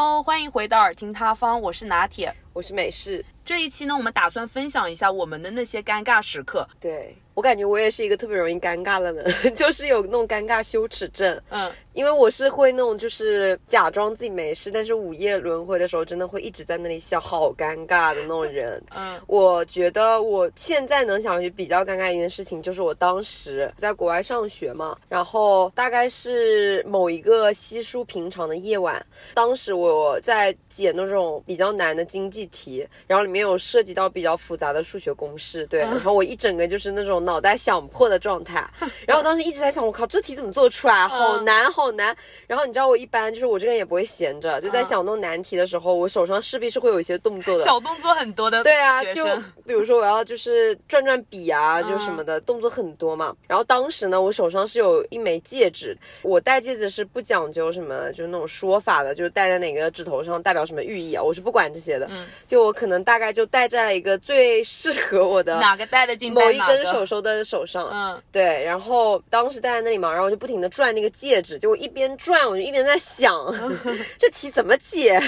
Hello，欢迎回到耳听他方，我是拿铁，我是美式。这一期呢，我们打算分享一下我们的那些尴尬时刻。对我感觉我也是一个特别容易尴尬的人，就是有那种尴尬羞耻症。嗯，因为我是会那种就是假装自己没事，但是午夜轮回的时候真的会一直在那里笑，好尴尬的那种人。嗯，我觉得我现在能想起比较尴尬一件事情，就是我当时在国外上学嘛，然后大概是某一个稀疏平常的夜晚，当时我在解那种比较难的经济题，然后里面有涉及到比较复杂的数学公式，对，然后我一整个就是那种脑袋想破的状态，然后我当时一直在想，我靠，这题怎么做出来？好难，好难。然后你知道我一般就是我这个人也不会闲着，就在想弄难题的时候，我手上势必是会有一些动作的，小动作很多的。对啊，就比如说我要就是转转笔啊，就什么的动作很多嘛。然后当时呢，我手上是有一枚戒指，我戴戒指是不讲究什么，就是那种说法的，就是戴在哪个指头上代表什么寓意啊，我是不管这些的。嗯，就我可能大概就戴在了一个最适合我的哪个戴的进某一根手手的手上。嗯，对。然后当时戴在那里嘛，然后我就不停的转那个戒指，就我一边转，我就一边在想 这题怎么解。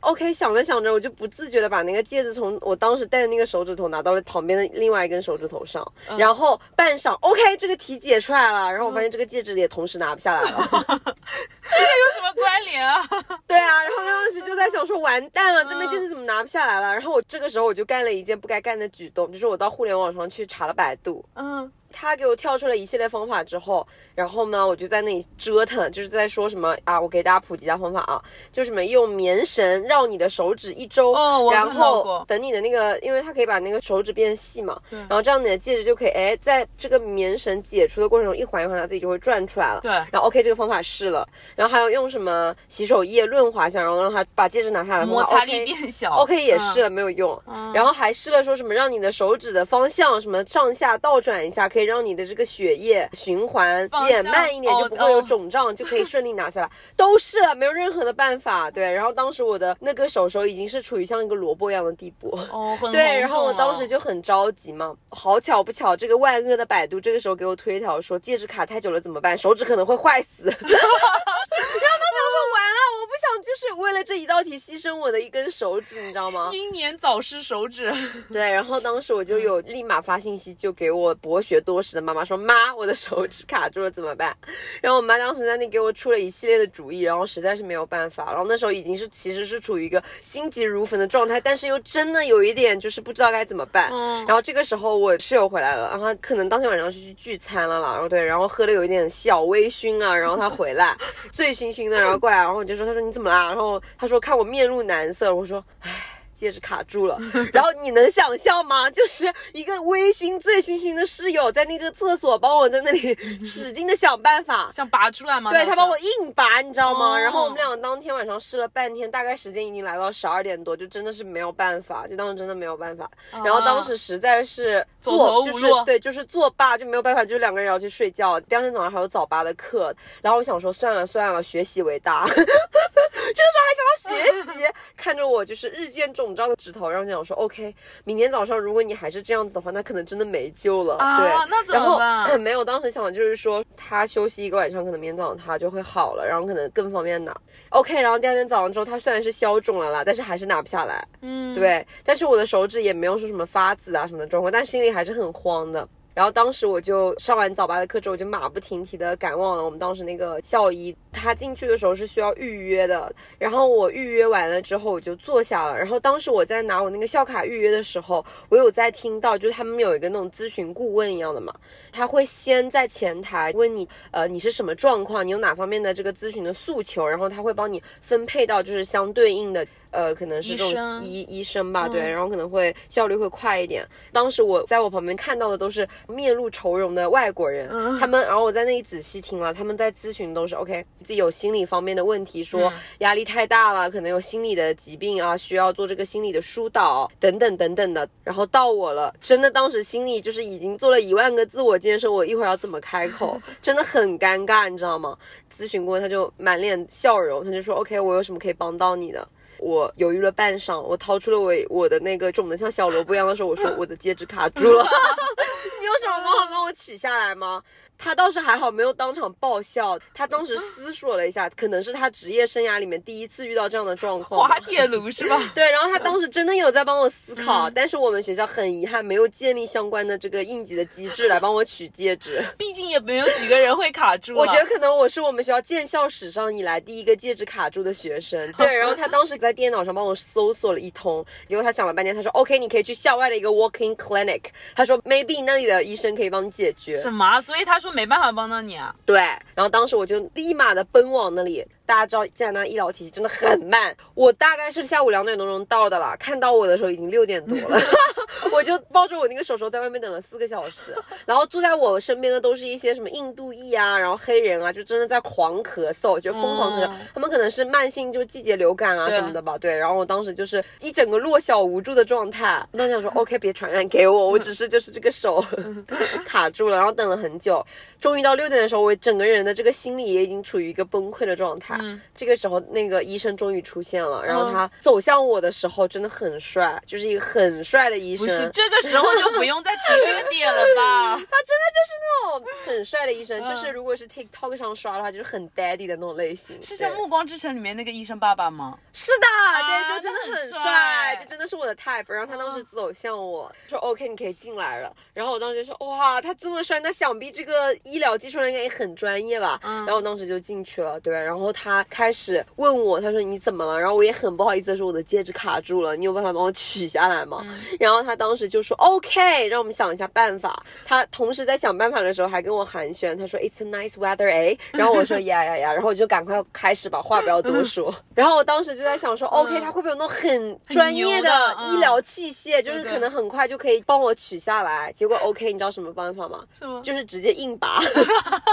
OK，想着想着，我就不自觉的把那个戒指从我当时戴的那个手指头拿到了旁边的另外一根手指头上，然后半晌，OK，这个题解出来了，然后我发现这个戒指也同时拿不下来了，这有关联啊？对啊，然后当时就在想说，完蛋了，这枚戒指怎么拿不下来了？然后我这个时候我就干了一件不该干的举动，就是我到互联网上去查了百度，嗯。他给我跳出了一系列方法之后，然后呢，我就在那里折腾，就是在说什么啊，我给大家普及一下方法啊，就什么用棉绳绕你的手指一周，哦，然后等你的那个，因为它可以把那个手指变细嘛，对，然后这样你的戒指就可以，哎，在这个棉绳解除的过程中，一环一环它自己就会转出来了，对，然后 OK 这个方法试了，然后还有用什么洗手液润滑一下，然后让它把戒指拿下来，摩擦力变小，OK 也试了没有用，然后还试了说什么让你的手指的方向什么上下倒转一下，可以让你的这个血。液循环减慢一点，就不会有肿胀，就可以顺利拿下来。都是没有任何的办法。对，然后当时我的那个手手已经是处于像一个萝卜一样的地步。哦，对，然后我当时就很着急嘛。好巧不巧，这个万恶的百度这个时候给我推一条说，戒指卡太久了怎么办？手指可能会坏死。完了，我不想就是为了这一道题牺牲我的一根手指，你知道吗？英年早逝手指。对，然后当时我就有立马发信息，就给我博学多识的妈妈说。妈，我的手指卡住了怎么办？然后我妈当时在那给我出了一系列的主意，然后实在是没有办法。然后那时候已经是其实是处于一个心急如焚的状态，但是又真的有一点就是不知道该怎么办。然后这个时候我室友回来了，然后可能当天晚上是去聚餐了啦。然后对，然后喝的有一点小微醺啊。然后他回来醉醺醺的，然后过来，然后我就说，他说你怎么啦？然后他说看我面露难色，我说唉。戒指卡住了，然后你能想象吗？就是一个微醺、醉醺醺的室友在那个厕所帮我在那里使劲的想办法，想拔出来吗？对他帮我硬拔，你知道吗？然后我们俩当天晚上试了半天，大概时间已经来到十二点多，就真的是没有办法，就当时真的没有办法。然后当时实在是坐就是对，就是作罢，就没有办法，就两个人要去睡觉。第二天早上还有早八的课，然后我想说算了算了，学习为大。这个时候还想要学习，看着我就是日渐肿胀的指头，然后想说，OK，明天早上如果你还是这样子的话，那可能真的没救了。对，那怎么办？没有，当时想的就是说，他休息一个晚上，可能明天早上他就会好了，然后可能更方便拿。OK，然后第二天早上之后，他虽然是消肿了啦，但是还是拿不下来。嗯，对，但是我的手指也没有说什么发紫啊什么的状况，但心里还是很慌的。然后当时我就上完早八的课之后，我就马不停蹄的赶往了我们当时那个校医。他进去的时候是需要预约的，然后我预约完了之后我就坐下了。然后当时我在拿我那个校卡预约的时候，我有在听到，就是他们有一个那种咨询顾问一样的嘛，他会先在前台问你，呃，你是什么状况，你有哪方面的这个咨询的诉求，然后他会帮你分配到就是相对应的。呃，可能是这种医医生吧，对，然后可能会效率会快一点。当时我在我旁边看到的都是面露愁容的外国人，他们，然后我在那里仔细听了，他们在咨询都是 OK，自己有心理方面的问题，说压力太大了，可能有心理的疾病啊，需要做这个心理的疏导等等等等的。然后到我了，真的当时心里就是已经做了一万个自我建设，我一会儿要怎么开口，真的很尴尬，你知道吗？咨询过他就满脸笑容，他就说 OK，我有什么可以帮到你的？我犹豫了半晌，我掏出了我我的那个肿的像小萝卜一样的手，我说我的戒指卡住了，你有什么办法帮我我取下来吗？他倒是还好，没有当场爆笑。他当时思索了一下，可能是他职业生涯里面第一次遇到这样的状况。滑铁卢是吧？对，然后他当时真的有在帮我思考，但是我们学校很遗憾没有建立相关的这个应急的机制来帮我取戒指。毕竟也没有几个人会卡住。我觉得可能我是我们学校建校史上以来第一个戒指卡住的学生。对，然后他当时在电脑上帮我搜索了一通，结果他想了半天，他说 OK，你可以去校外的一个 walking clinic。他说 maybe 那里的医生可以帮你解决。什么？所以他说没办法帮到你啊？对，然后当时我就立马的奔往那里。大家知道加拿大医疗体系真的很慢，我大概是下午两点多钟到的了，看到我的时候已经六点多了，我就抱着我那个手手在外面等了四个小时，然后坐在我身边的都是一些什么印度裔啊，然后黑人啊，就真的在狂咳嗽，就疯狂咳嗽，他们可能是慢性就季节流感啊什么的吧，对，然后我当时就是一整个弱小无助的状态，当时想说 OK 别传染给我，我只是就是这个手 卡住了，然后等了很久，终于到六点的时候，我整个人的这个心理也已经处于一个崩溃的状态。这个时候，那个医生终于出现了，然后他走向我的时候真的很帅，就是一个很帅的医生。不是这个时候就不用再提这个点了吧？他真的就是那种很帅的医生，就是如果是 TikTok 上刷的话，就是很 Daddy 的那种类型。是像《暮光之城》里面那个医生爸爸吗？是的，对，就真的很帅，就真的是我的 type。然后他当时走向我说：“OK，你可以进来了。”然后我当时就说：“哇，他这么帅，那想必这个医疗技术应该也很专业吧？”然后我当时就进去了，对，然后他开。始问我，他说你怎么了？然后我也很不好意思的说我的戒指卡住了，你有办法帮我取下来吗？然后他当时就说 OK，让我们想一下办法。他同时在想办法的时候还跟我寒暄，他说 It's a nice weather，哎，然后我说呀呀呀，然后我就赶快开始把话不要多说。然后我当时就在想说 OK，他会不会有那种很专业的医疗器械，就是可能很快就可以帮我取下来？结果 OK，你知道什么办法吗？什么？就是直接硬拔，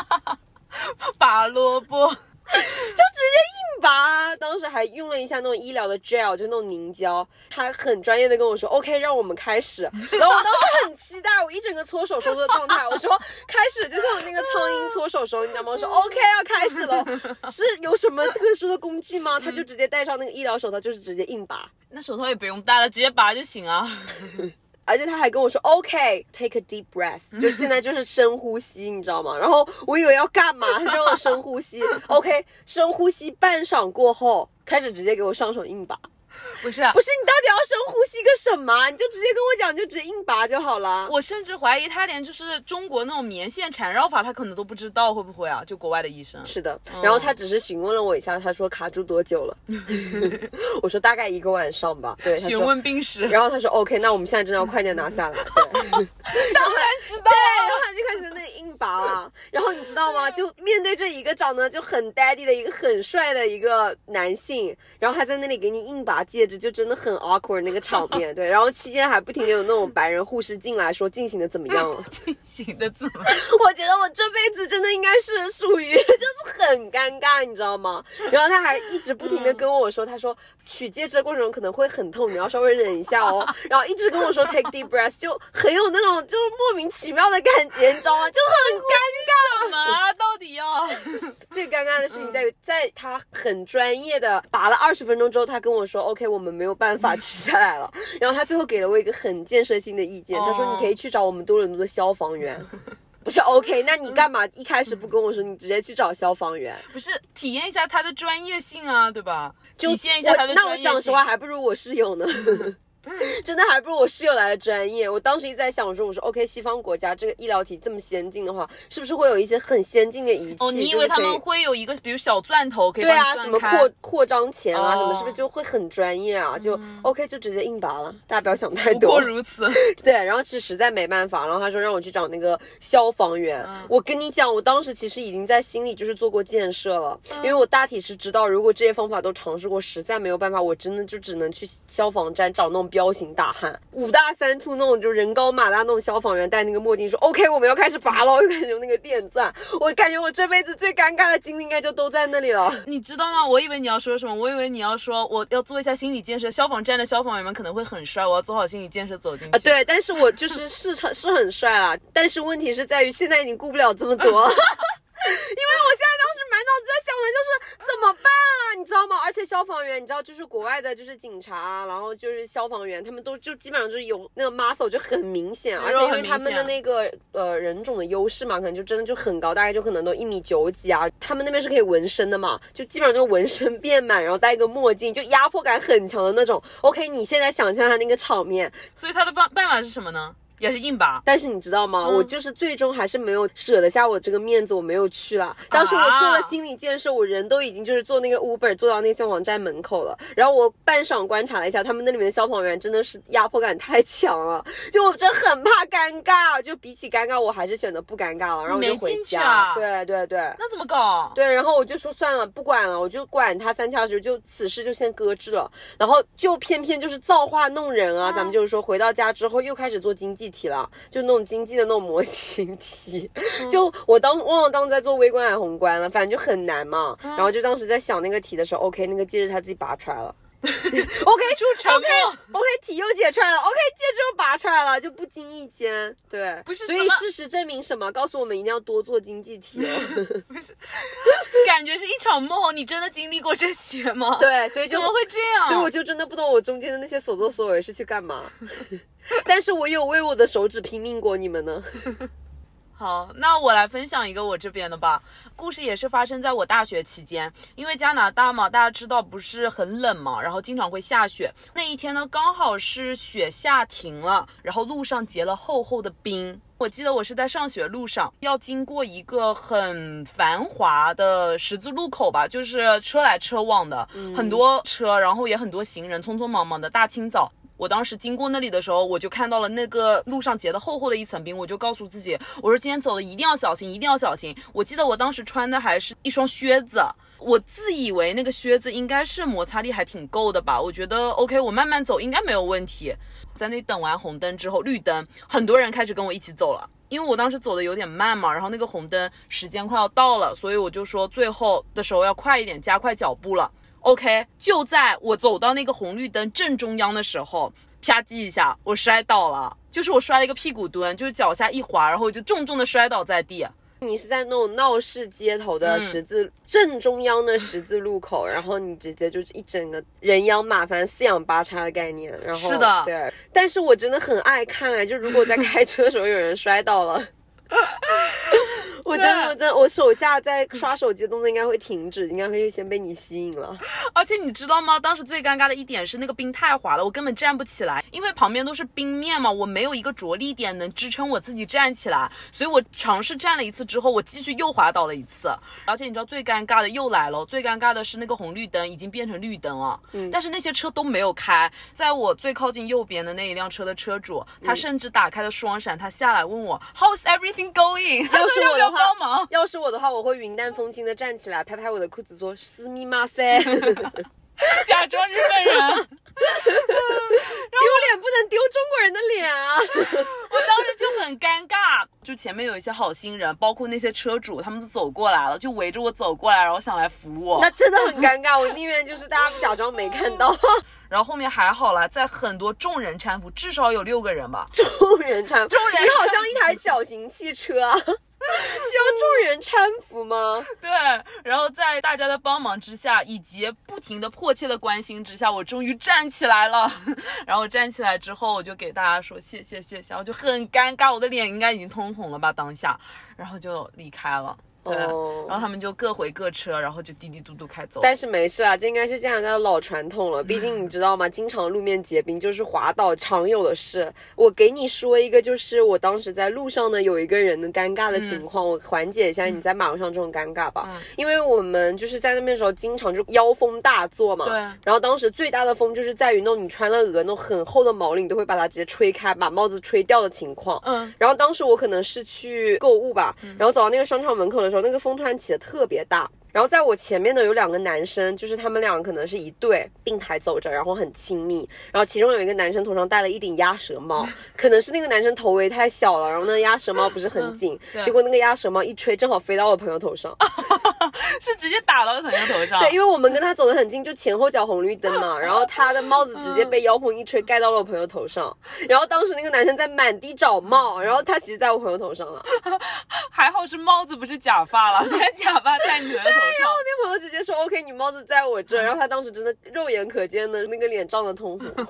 拔萝卜。就直接硬拔，当时还用了一下那种医疗的 gel，就那种凝胶。他很专业的跟我说，OK，让我们开始。然后我当时很期待，我一整个搓手手的状态。我说开始，就像那个苍蝇搓手手，你知道吗？我说 OK，要开始了。是有什么特殊的工具吗？他就直接戴上那个医疗手套，就是直接硬拔。那手套也不用戴了，直接拔就行啊。而且他还跟我说，OK，take a deep breath，就现在就是深呼吸，你知道吗？然后我以为要干嘛，他让我深呼吸，OK，深呼吸半晌过后，开始直接给我上手硬拔。不是不是，你到底要深呼吸个什么？你就直接跟我讲，就直接硬拔就好了。我甚至怀疑他连就是中国那种棉线缠绕法，他可能都不知道，会不会啊？就国外的医生。是的，然后他只是询问了我一下，他说卡住多久了？我说大概一个晚上吧。对，询问病史。然后他说 OK，那我们现在真的要快点拿下来。对，当然知道。对，然后他就开始在那个硬拔了。然后你知道吗？就面对这一个长得就很 daddy 的一个很帅的一个男性，然后还在那里给你硬拔。戒指就真的很 awkward 那个场面，对，然后期间还不停的有那种白人护士进来说进行的怎么样了？进行的怎么？我觉得我这辈子真的应该是属于 就是很尴尬，你知道吗？然后他还一直不停的跟我说，他说取戒指的过程中可能会很痛，你要稍微忍一下哦。然后一直跟我说 take deep breath，就很有那种就是莫名其妙的感觉，你知道吗？就很尴尬。什么？到底要？最尴尬的事情在于，在他很专业的拔了二十分钟之后，他跟我说 OK。我们没有办法取下来了。然后他最后给了我一个很建设性的意见，他说你可以去找我们多伦多的消防员。不是 OK，那你干嘛一开始不跟我说？你直接去找消防员？不是体验一下他的专业性啊，对吧？体现一下他的专业性。那我讲实话，还不如我室友呢。真的还不如我室友来的专业。我当时一直在想，我说我说 OK，西方国家这个医疗体这么先进的话，是不是会有一些很先进的仪器？哦，你以为他们会有一个比如小钻头可以对啊，什么扩扩张钳啊，什么是不是就会很专业啊？就 OK 就直接硬拔了，大家不要想太多。不过如此。对，然后其实实在没办法，然后他说让我去找那个消防员。我跟你讲，我当时其实已经在心里就是做过建设了，因为我大体是知道，如果这些方法都尝试过，实在没有办法，我真的就只能去消防站找那种彪形大汉。五大三粗那种，就人高马大那种消防员，戴那个墨镜说：“OK，我们要开始拔了。”又开始用那个电钻，我感觉我这辈子最尴尬的经历应该就都在那里了。你知道吗？我以为你要说什么，我以为你要说我要做一下心理建设。消防站的消防员们可能会很帅，我要做好心理建设走进去。啊，对，但是我就是是成是很帅啦，但是问题是在于现在已经顾不了这么多。因为我现在当时满脑子在想的就是怎么办啊？你知道吗？而且消防员，你知道，就是国外的，就是警察啊，然后就是消防员，他们都就基本上就是有那个 muscle 就很明显，而且因为他们的那个呃人种的优势嘛，可能就真的就很高，大概就可能都一米九几啊。他们那边是可以纹身的嘛，就基本上就纹身变满，然后戴一个墨镜，就压迫感很强的那种。OK，你现在想象下那个场面，所以他的办办法是什么呢？也是硬拔，但是你知道吗？我就是最终还是没有舍得下我这个面子，我没有去了。当时我做了心理建设，我人都已经就是坐那个 Uber 坐到那个消防站门口了。然后我半晌观察了一下，他们那里面的消防员真的是压迫感太强了，就我真很怕尴尬。就比起尴尬，我还是选择不尴尬了。然后我就回家。对对对，那怎么搞？对，然后我就说算了，不管了，我就管他三七二十一，就此事就先搁置了。然后就偏偏就是造化弄人啊，咱们就是说回到家之后又开始做经济题了，就。那种经济的那种模型题，就我当忘了当时在做微观还是宏观了，反正就很难嘛。然后就当时在想那个题的时候，OK，那个戒指他自己拔出来了。OK，出沉默。OK，题又解出来了。OK，戒指又拔出来了，就不经意间，对，不是。所以事实证明什么？告诉我们一定要多做经济题哦。不是，感觉是一场梦。你真的经历过这些吗？对，所以就怎么会这样？所以我就真的不懂我中间的那些所作所为是去干嘛。但是我有为我的手指拼命过，你们呢？好，那我来分享一个我这边的吧。故事也是发生在我大学期间，因为加拿大嘛，大家知道不是很冷嘛，然后经常会下雪。那一天呢，刚好是雪下停了，然后路上结了厚厚的冰。我记得我是在上学路上，要经过一个很繁华的十字路口吧，就是车来车往的，很多车，然后也很多行人，匆匆忙忙的大清早。我当时经过那里的时候，我就看到了那个路上结的厚厚的一层冰，我就告诉自己，我说今天走的一定要小心，一定要小心。我记得我当时穿的还是一双靴子，我自以为那个靴子应该是摩擦力还挺够的吧，我觉得 OK，我慢慢走应该没有问题。在那等完红灯之后，绿灯，很多人开始跟我一起走了，因为我当时走的有点慢嘛，然后那个红灯时间快要到了，所以我就说最后的时候要快一点，加快脚步了。OK，就在我走到那个红绿灯正中央的时候，啪叽一下，我摔倒了，就是我摔了一个屁股蹲，就是脚下一滑，然后就重重的摔倒在地。你是在那种闹市街头的十字正中央的十字路口，然后你直接就是一整个人仰马翻、四仰八叉的概念。然后是的，对。但是我真的很爱看哎，就如果在开车的时候有人摔倒了。我真的，我真的，我手下在刷手机的动作应该会停止，应该会先被你吸引了。而且你知道吗？当时最尴尬的一点是那个冰太滑了，我根本站不起来，因为旁边都是冰面嘛，我没有一个着力点能支撑我自己站起来，所以我尝试站了一次之后，我继续又滑倒了一次。而且你知道最尴尬的又来了，最尴尬的是那个红绿灯已经变成绿灯了，嗯，但是那些车都没有开，在我最靠近右边的那一辆车的车主，他甚至打开了双闪，他下来问我 How's everything going？要是我的话。帮忙。要是我的话，我会云淡风轻的站起来，拍拍我的裤子，说“私密马塞”，假装日本人，丢脸不能丢中国人的脸啊！我当时就很尴尬，就前面有一些好心人，包括那些车主，他们都走过来了，就围着我走过来，然后想来扶我。那真的很尴尬，我宁愿就是大家假装没看到。然后后面还好啦，在很多众人搀扶，至少有六个人吧。众人搀，众人，你好像一台小型汽车啊。需要众人搀扶吗？对，然后在大家的帮忙之下，以及不停的迫切的关心之下，我终于站起来了。然后站起来之后，我就给大家说谢谢谢谢，我就很尴尬，我的脸应该已经通红了吧当下，然后就离开了。对，然后他们就各回各车，然后就滴滴嘟嘟开走。但是没事啊，这应该是加拿大的老传统了。毕竟你知道吗？经常路面结冰就是滑倒常有的事。我给你说一个，就是我当时在路上呢，有一个人的尴尬的情况，我缓解一下你在马路上这种尴尬吧。因为我们就是在那边的时候，经常就妖风大作嘛。对。然后当时最大的风就是在于那种你穿了鹅那种很厚的毛领都会把它直接吹开，把帽子吹掉的情况。嗯。然后当时我可能是去购物吧，然后走到那个商场门口的时候。那个风突然起的特别大，然后在我前面的有两个男生，就是他们俩可能是一对并排走着，然后很亲密。然后其中有一个男生头上戴了一顶鸭舌帽，可能是那个男生头围太小了，然后那个鸭舌帽不是很紧，结果那个鸭舌帽一吹，正好飞到我朋友头上，是直接打到朋友头上。对，因为我们跟他走得很近，就前后脚红绿灯嘛，然后他的帽子直接被妖风一吹，盖到了我朋友头上。然后当时那个男生在满地找帽，然后他其实在我朋友头上了。还好是帽子不是假发了，但假发太你的头上。那朋友直接说 OK，你帽子在我这，然后他当时真的肉眼可见的那个脸涨得通红。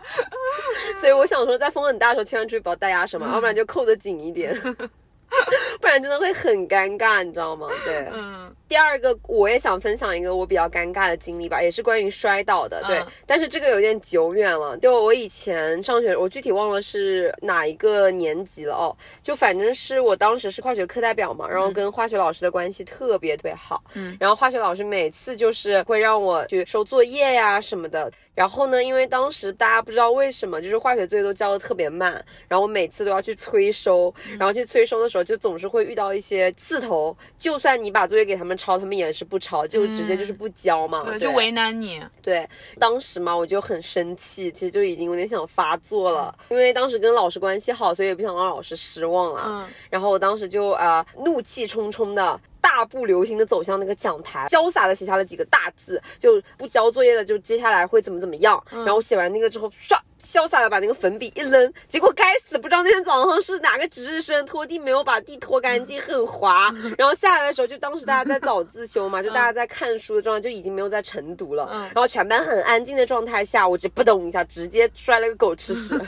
所以我想说，在风很大的时候，千万注意不要戴鸭舌嘛，要不然就扣得紧一点。不然真的会很尴尬，你知道吗？对，嗯。第二个，我也想分享一个我比较尴尬的经历吧，也是关于摔倒的。对，但是这个有点久远了。就我以前上学，我具体忘了是哪一个年级了哦。就反正是我当时是化学课代表嘛，然后跟化学老师的关系特别特别好。嗯。然后化学老师每次就是会让我去收作业呀什么的。然后呢，因为当时大家不知道为什么，就是化学作业都交的特别慢，然后我每次都要去催收，然后去催收的时候。就总是会遇到一些刺头，就算你把作业给他们抄，他们也是不抄，就直接就是不交嘛，对，就为难你。对，当时嘛，我就很生气，其实就已经有点想发作了，因为当时跟老师关系好，所以也不想让老师失望了。嗯，然后我当时就啊，怒气冲冲的。大步流星的走向那个讲台，潇洒的写下了几个大字，就不交作业的就接下来会怎么怎么样。然后写完那个之后，唰，潇洒的把那个粉笔一扔，结果该死，不知道那天早上是哪个值日生拖地没有把地拖干净，很滑。然后下来的时候，就当时大家在早自修嘛，就大家在看书的状态，就已经没有在晨读了。然后全班很安静的状态下，我就扑咚一下，直接摔了个狗吃屎。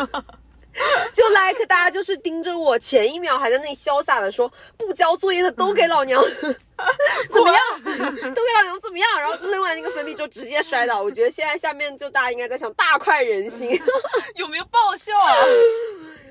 就 like 大家就是盯着我，前一秒还在那里潇洒的说不交作业的都给老娘 怎么样，都给老娘怎么样，然后扔完那个粉笔就直接摔倒。我觉得现在下面就大家应该在想大快人心，有没有爆笑啊？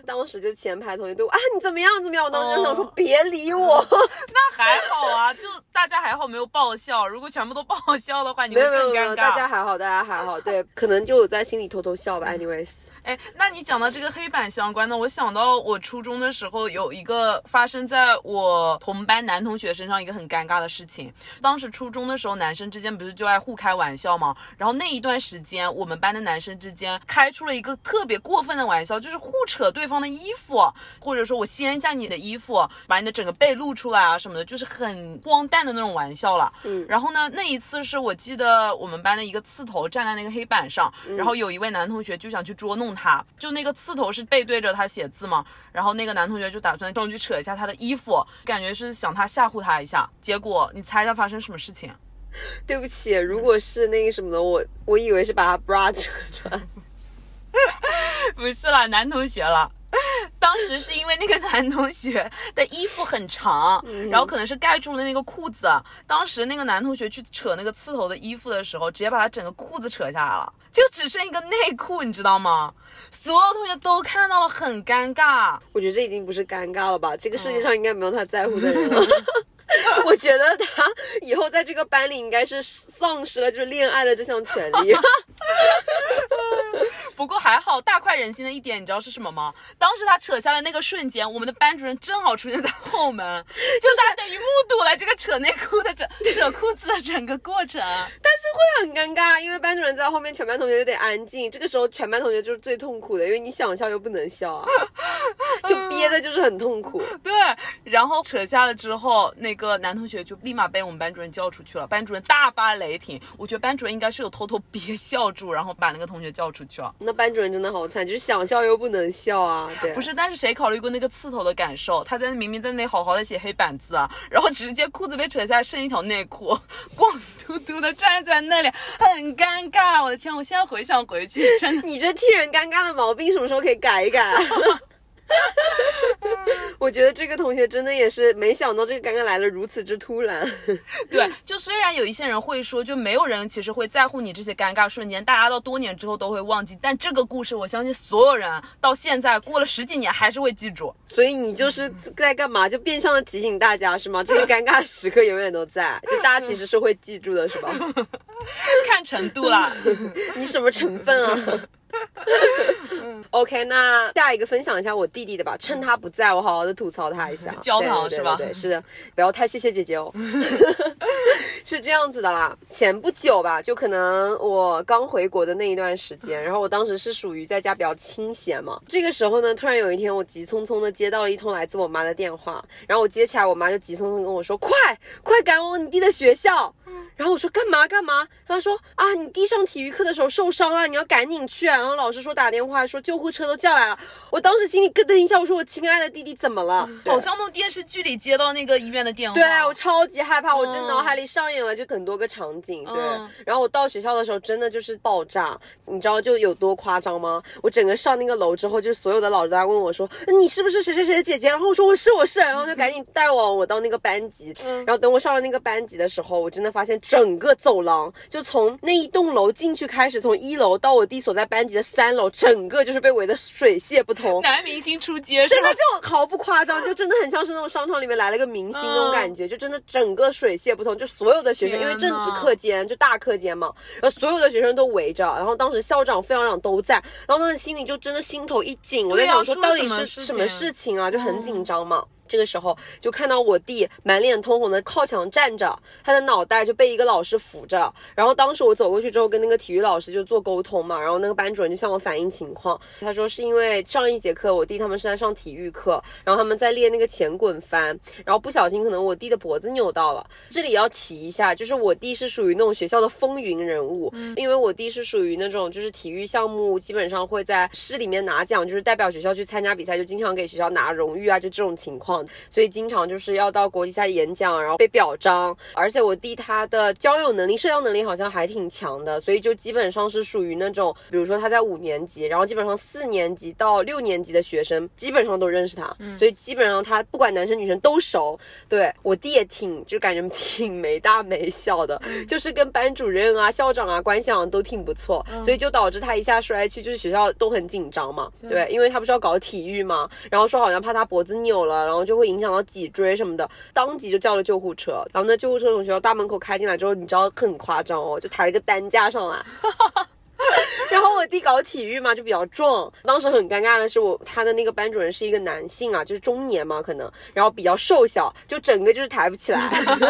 当时就前排同学都啊你怎么样怎么样？我当时就想说别理我，那还好啊，就大家还好没有爆笑。如果全部都爆笑的话，你会更尴尬。大家还好，大家还好，对，可能就有在心里偷偷笑吧。Anyways。哎，那你讲到这个黑板相关的，我想到我初中的时候有一个发生在我同班男同学身上一个很尴尬的事情。当时初中的时候，男生之间不是就爱互开玩笑嘛？然后那一段时间，我们班的男生之间开出了一个特别过分的玩笑，就是互扯对方的衣服，或者说我掀一下你的衣服，把你的整个背露出来啊什么的，就是很荒诞的那种玩笑了。嗯。然后呢，那一次是我记得我们班的一个刺头站在那个黑板上，然后有一位男同学就想去捉弄。他就那个刺头是背对着他写字嘛，然后那个男同学就打算上去扯一下他的衣服，感觉是想他吓唬他一下。结果你猜一下发生什么事情？对不起，如果是那个什么的，我我以为是把他 bra 扯穿，不是啦，男同学了。当时是因为那个男同学的衣服很长，然后可能是盖住了那个裤子。当时那个男同学去扯那个刺头的衣服的时候，直接把他整个裤子扯下来了，就只剩一个内裤，你知道吗？所有同学都看到了，很尴尬。我觉得这已经不是尴尬了吧？这个世界上应该没有他在乎的人了。我觉得他以后在这个班里应该是丧失了就是恋爱的这项权利。不过还好，大快人心的一点，你知道是什么吗？当时他扯下来那个瞬间，我们的班主任正好出现在后门，就他等于目睹了这个扯内裤的整扯裤子的整个过程。但是会很尴尬，因为班主任在后面，全班同学有点安静。这个时候，全班同学就是最痛苦的，因为你想笑又不能笑啊，就憋的就是很痛苦。对，然后扯下了之后，那个男同学就立马被我们班主任叫出去了。班主任大发雷霆，我觉得班主任应该是有偷偷憋笑住，然后把那个同学叫出去了。那班主任真的好惨，就是想笑又不能笑啊。对，不是，但是谁考虑过那个刺头的感受？他在明明在那里好好的写黑板字啊，然后直接裤子被扯下来，剩一条内裤，光秃秃的站在那里，很尴尬。我的天，我现在回想回去，真的，你这替人尴尬的毛病什么时候可以改一改？我觉得这个同学真的也是没想到这个尴尬来了如此之突然。对，就虽然有一些人会说，就没有人其实会在乎你这些尴尬瞬间，大家到多年之后都会忘记。但这个故事，我相信所有人到现在过了十几年还是会记住。所以你就是在干嘛？就变相的提醒大家是吗？这些尴尬时刻永远都在，就大家其实是会记住的，是吧？看程度啦，你什么成分啊 OK，那下一个分享一下我弟弟的吧。趁他不在，我好好的吐槽他一下，教他是吧？对，是的，不要太谢谢姐姐哦。是这样子的啦，前不久吧，就可能我刚回国的那一段时间，然后我当时是属于在家比较清闲嘛。这个时候呢，突然有一天，我急匆匆的接到了一通来自我妈的电话，然后我接起来，我妈就急匆匆跟我说：“快快赶往你弟的学校。”然后我说：“干嘛干嘛？”然后说：“啊，你弟上体育课的时候受伤了，你要赶紧去。”然后后老师说打电话说救护车都叫来了，我当时心里咯噔一下，我说我亲爱的弟弟怎么了？好像那种电视剧里接到那个医院的电话。对我超级害怕，我真脑海里上演了就很多个场景。对，然后我到学校的时候真的就是爆炸，你知道就有多夸张吗？我整个上那个楼之后，就所有的老师都在问我说你是不是谁谁谁的姐姐？然后我说我是我是，然后就赶紧带我我到那个班级。然后等我上了那个班级的时候，我真的发现整个走廊就从那一栋楼进去开始，从一楼到我弟所在班级的三楼，整个就是被围得水泄不通。男明星出街，真的就毫不夸张，就真的很像是那种商场里面来了个明星那种感觉，就真的整个水泄不通，就所有的学生因为正值课间，就大课间嘛，然后所有的学生都围着，然后当时校长、副校长都在，然后当时心里就真的心头一紧，我在想说到底是什么事情啊，就很紧张嘛。这个时候就看到我弟满脸通红的靠墙站着，他的脑袋就被一个老师扶着。然后当时我走过去之后，跟那个体育老师就做沟通嘛。然后那个班主任就向我反映情况，他说是因为上一节课我弟他们是在上体育课，然后他们在练那个前滚翻，然后不小心可能我弟的脖子扭到了。这里要提一下，就是我弟是属于那种学校的风云人物，因为我弟是属于那种就是体育项目基本上会在市里面拿奖，就是代表学校去参加比赛，就经常给学校拿荣誉啊，就这种情况。所以经常就是要到国际赛演讲，然后被表彰。而且我弟他的交友能力、社交能力好像还挺强的，所以就基本上是属于那种，比如说他在五年级，然后基本上四年级到六年级的学生基本上都认识他，所以基本上他不管男生女生都熟。对我弟也挺，就感觉挺没大没小的，就是跟班主任啊、校长啊关系好像都挺不错，所以就导致他一下摔去，就是学校都很紧张嘛。对，因为他不是要搞体育嘛，然后说好像怕他脖子扭了，然后就就会影响。到脊椎什么的，当即就叫了救护车。然后那救护车从学校大门口开进来之后，你知道很夸张哦，就抬了一个担架上来。然后我弟搞体育嘛，就比较壮。当时很尴尬的是，我他的那个班主任是一个男性啊，就是中年嘛，可能，然后比较瘦小，就整个就是抬不起来。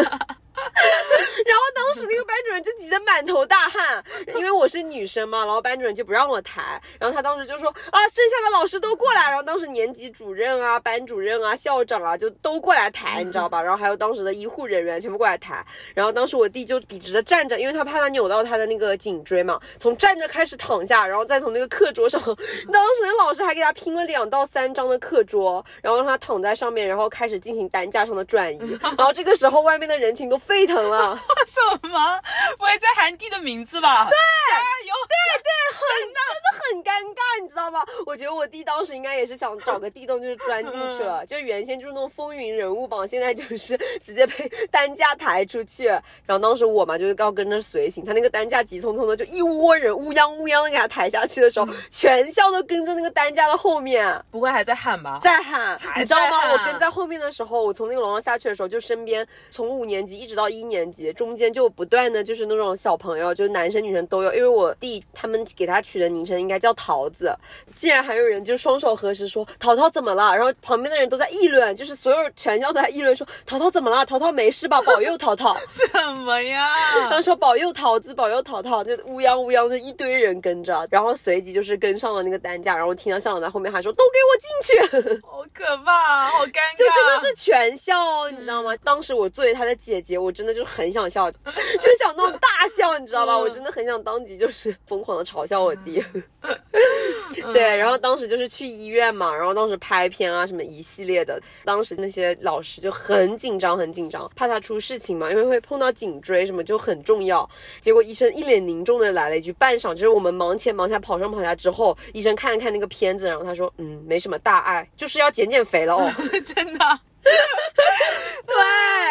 然后当时那个班主任就急得满头大汗，因为我是女生嘛，然后班主任就不让我抬。然后他当时就说啊，剩下的老师都过来。然后当时年级主任啊、班主任啊、校长啊就都过来抬，你知道吧？然后还有当时的医护人员全部过来抬。然后当时我弟就笔直的站着，因为他怕他扭到他的那个颈椎嘛，从站着开始躺下，然后再从那个课桌上，当时那老师还给他拼了两到三张的课桌，然后让他躺在上面，然后开始进行担架上的转移。然后这个时候外面的人群都。沸腾了！什么？不会在喊弟的名字吧？对，加油，对对，很真的很尴尬，你知道吗？我觉得我弟当时应该也是想找个地洞，就是钻进去了。就原先就是那种风云人物榜，现在就是直接被担架抬出去。然后当时我嘛，就是要跟着随行。他那个担架急匆匆的，就一窝人乌泱乌泱的给他抬下去的时候，全校都跟着那个担架的后面。不会还在喊吧？在喊，你知道吗？我跟在后面的时候，我从那个楼上下去的时候，就身边从五年级一直到。到一年级中间就不断的就是那种小朋友，就是男生女生都有。因为我弟他们给他取的昵称应该叫桃子，竟然还有人就双手合十说桃桃怎么了？然后旁边的人都在议论，就是所有全校都在议论说桃桃怎么了？桃桃没事吧？保佑桃桃 什么呀？然后说保佑桃子，保佑桃桃，就乌泱乌泱的一堆人跟着，然后随即就是跟上了那个担架，然后听到校长在后面喊说都给我进去，好可怕，好尴尬，就真的是全校，你知道吗？当时我作为他的姐姐，我。真的就很想笑，就想那种大笑，你知道吧？我真的很想当即就是疯狂的嘲笑我弟。对，然后当时就是去医院嘛，然后当时拍片啊什么一系列的，当时那些老师就很紧张，很紧张，怕他出事情嘛，因为会碰到颈椎什么就很重要。结果医生一脸凝重的来了一句，半晌就是我们忙前忙下跑上跑下之后，医生看了看那个片子，然后他说，嗯，没什么大碍，就是要减减肥了哦，真的。对，